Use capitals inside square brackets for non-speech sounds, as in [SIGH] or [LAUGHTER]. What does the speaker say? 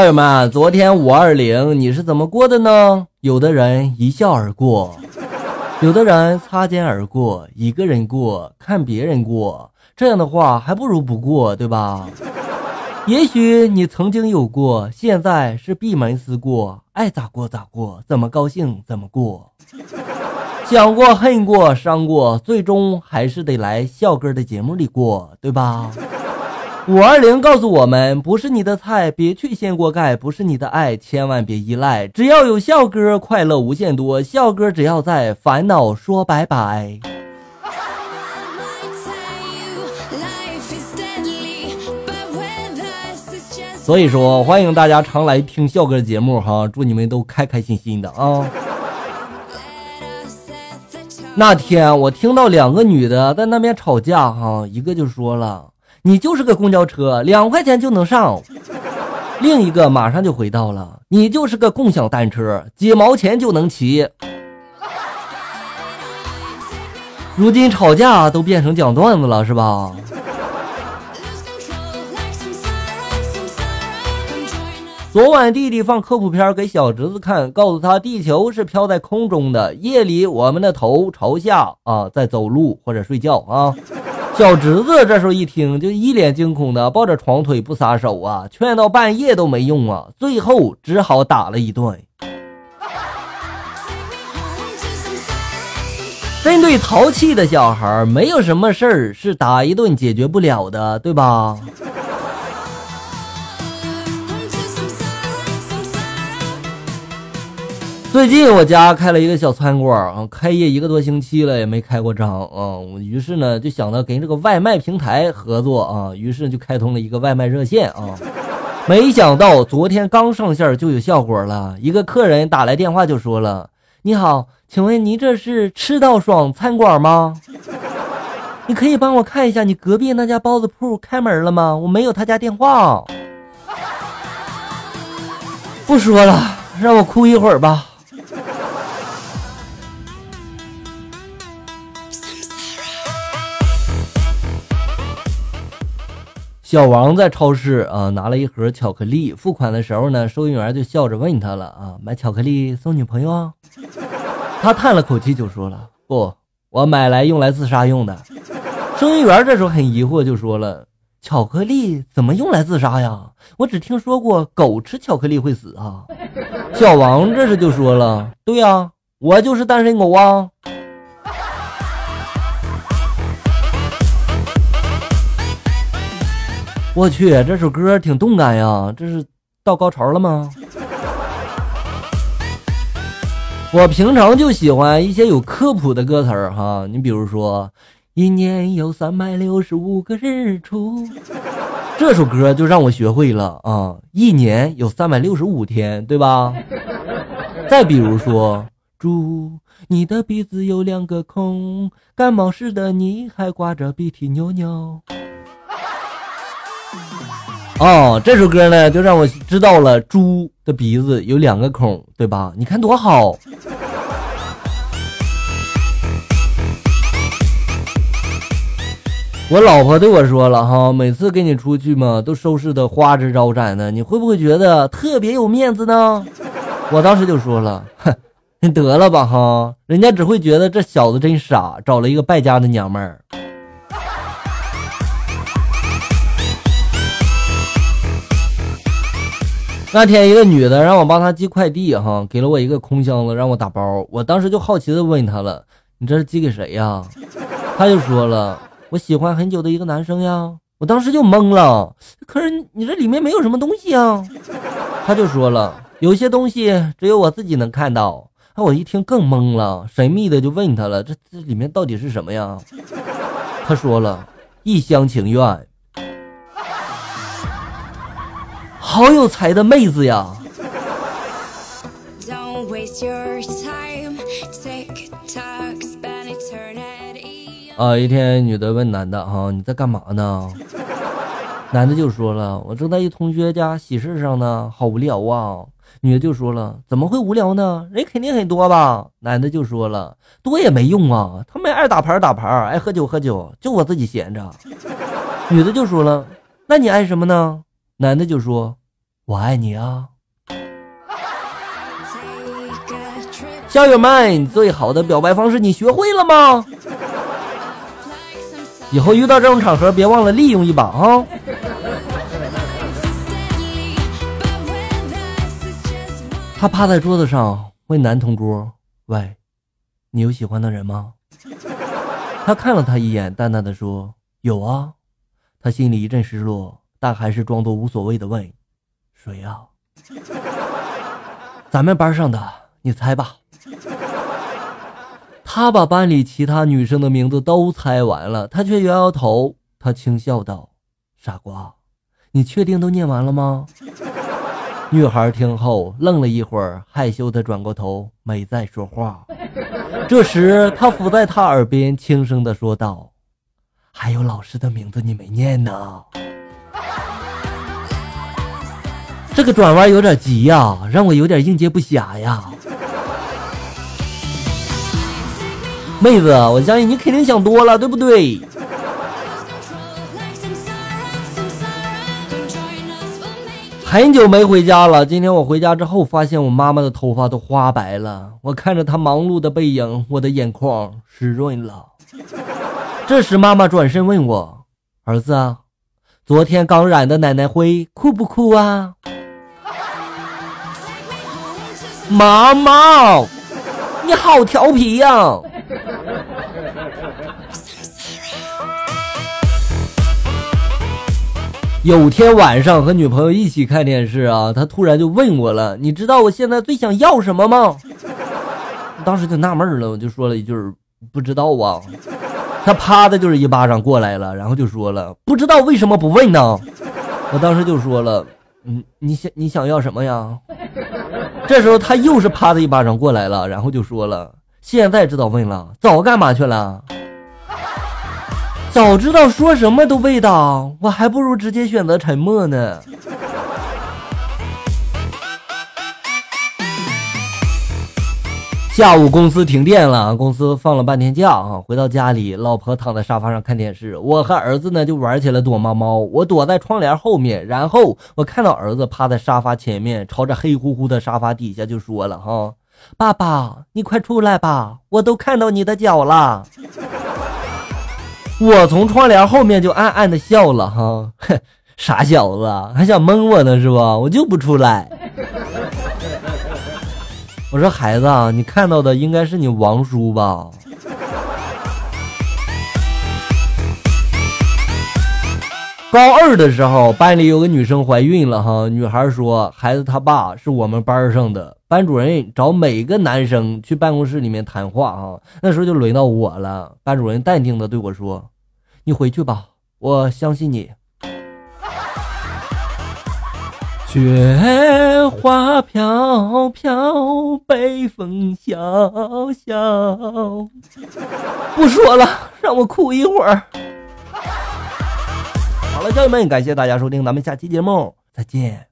朋友们，昨天五二零你是怎么过的呢？有的人一笑而过，有的人擦肩而过，一个人过，看别人过，这样的话还不如不过，对吧？也许你曾经有过，现在是闭门思过，爱咋过咋过，怎么高兴怎么过。想过、恨过、伤过，最终还是得来笑哥的节目里过，对吧？五二零告诉我们，不是你的菜，别去掀锅盖；不是你的爱，千万别依赖。只要有笑哥，快乐无限多。笑哥只要在，烦恼说拜拜。所以说，欢迎大家常来听笑哥的节目哈，祝你们都开开心心的啊！那天我听到两个女的在那边吵架哈，一个就说了：“你就是个公交车，两块钱就能上。”另一个马上就回到了：“你就是个共享单车，几毛钱就能骑。”如今吵架都变成讲段子了，是吧？昨晚弟弟放科普片给小侄子看，告诉他地球是飘在空中的。夜里我们的头朝下啊，在走路或者睡觉啊。小侄子这时候一听，就一脸惊恐的抱着床腿不撒手啊，劝到半夜都没用啊，最后只好打了一顿。针对淘气的小孩，没有什么事儿是打一顿解决不了的，对吧？最近我家开了一个小餐馆啊，开业一个多星期了也没开过张啊。我于是呢就想到跟这个外卖平台合作啊，于是就开通了一个外卖热线啊。没想到昨天刚上线就有效果了，一个客人打来电话就说了：“你好，请问您这是吃到爽餐馆吗？你可以帮我看一下你隔壁那家包子铺开门了吗？我没有他家电话。”不说了，让我哭一会儿吧。小王在超市啊拿了一盒巧克力，付款的时候呢，收银员就笑着问他了啊，买巧克力送女朋友啊？[LAUGHS] 他叹了口气就说了，不，我买来用来自杀用的。收银员这时候很疑惑就说了，巧克力怎么用来自杀呀？我只听说过狗吃巧克力会死啊。小王这时就说了，对呀，我就是单身狗啊。我去，这首歌挺动感呀，这是到高潮了吗？我平常就喜欢一些有科普的歌词儿哈，你比如说“一年有三百六十五个日出”，这首歌就让我学会了啊，一年有三百六十五天，对吧？再比如说“猪，你的鼻子有两个孔，感冒时的你还挂着鼻涕尿尿”。哦，这首歌呢，就让我知道了猪的鼻子有两个孔，对吧？你看多好。我老婆对我说了哈，每次跟你出去嘛，都收拾的花枝招展的，你会不会觉得特别有面子呢？我当时就说了，哼，你得了吧哈，人家只会觉得这小子真傻，找了一个败家的娘们儿。[LAUGHS] 那天一个女的让我帮她寄快递，哈，给了我一个空箱子，让我打包。我当时就好奇的问她了：“你这是寄给谁呀？”她就说了：“我喜欢很久的一个男生呀。”我当时就懵了。可是你这里面没有什么东西啊？她就说了：“有些东西只有我自己能看到。”那，我一听更懵了，神秘的就问她了：“这这里面到底是什么呀？”她说了：“一厢情愿。”好有才的妹子呀！啊，一天女的问男的：“哈，你在干嘛呢？” [LAUGHS] 男的就说了：“我正在一同学家喜事上呢，好无聊啊。”女的就说了：“怎么会无聊呢？人肯定很多吧？”男的就说了：“多也没用啊，他们爱打牌打牌，爱喝酒喝酒，就我自己闲着。”女的就说了：“那你爱什么呢？”男的就说。我爱你啊。校友们，最好的表白方式你学会了吗？以后遇到这种场合，别忘了利用一把啊！他趴在桌子上问男同桌：“喂，你有喜欢的人吗？”他看了他一眼，淡淡的说：“有啊。”他心里一阵失落，但还是装作无所谓的问：“谁呀？”咱们班上的，你猜吧。他把班里其他女生的名字都猜完了，他却摇摇头。他轻笑道：“傻瓜，你确定都念完了吗？”女孩听后愣了一会儿，害羞的转过头，没再说话。这时，他伏在他耳边轻声的说道：“还有老师的名字你没念呢。”这个转弯有点急呀，让我有点应接不暇呀。妹子，我相信你肯定想多了，对不对？很久没回家了，今天我回家之后，发现我妈妈的头发都花白了。我看着她忙碌的背影，我的眼眶湿润了。这时，妈妈转身问我：“儿子，昨天刚染的奶奶灰酷不酷啊？”妈妈，你好调皮呀！有天晚上和女朋友一起看电视啊，她突然就问我了：“你知道我现在最想要什么吗？”当时就纳闷了，我就说了一句：“不知道啊。”她啪的就是一巴掌过来了，然后就说了：“不知道为什么不问呢？”我当时就说了：“嗯，你想你想要什么呀？”这时候他又是啪的一巴掌过来了，然后就说了：“现在知道问了，早干嘛去了？” [LAUGHS] 早知道说什么都味道，我还不如直接选择沉默呢。下午公司停电了，公司放了半天假啊。回到家里，老婆躺在沙发上看电视，我和儿子呢就玩起了躲猫猫。我躲在窗帘后面，然后我看到儿子趴在沙发前面，朝着黑乎乎的沙发底下就说了：“哈，爸爸，你快出来吧，我都看到你的脚了。”我从窗帘后面就暗暗的笑了哈，哼，[LAUGHS] 傻小子，还想蒙我呢是吧？我就不出来。我说孩子啊，你看到的应该是你王叔吧？高二的时候，班里有个女生怀孕了哈，女孩说孩子他爸是我们班上的。班主任找每个男生去办公室里面谈话啊，那时候就轮到我了。班主任淡定的对我说：“你回去吧，我相信你。”雪花飘飘，北风萧萧。不说了，让我哭一会儿。好了，家人们，感谢大家收听，咱们下期节目再见。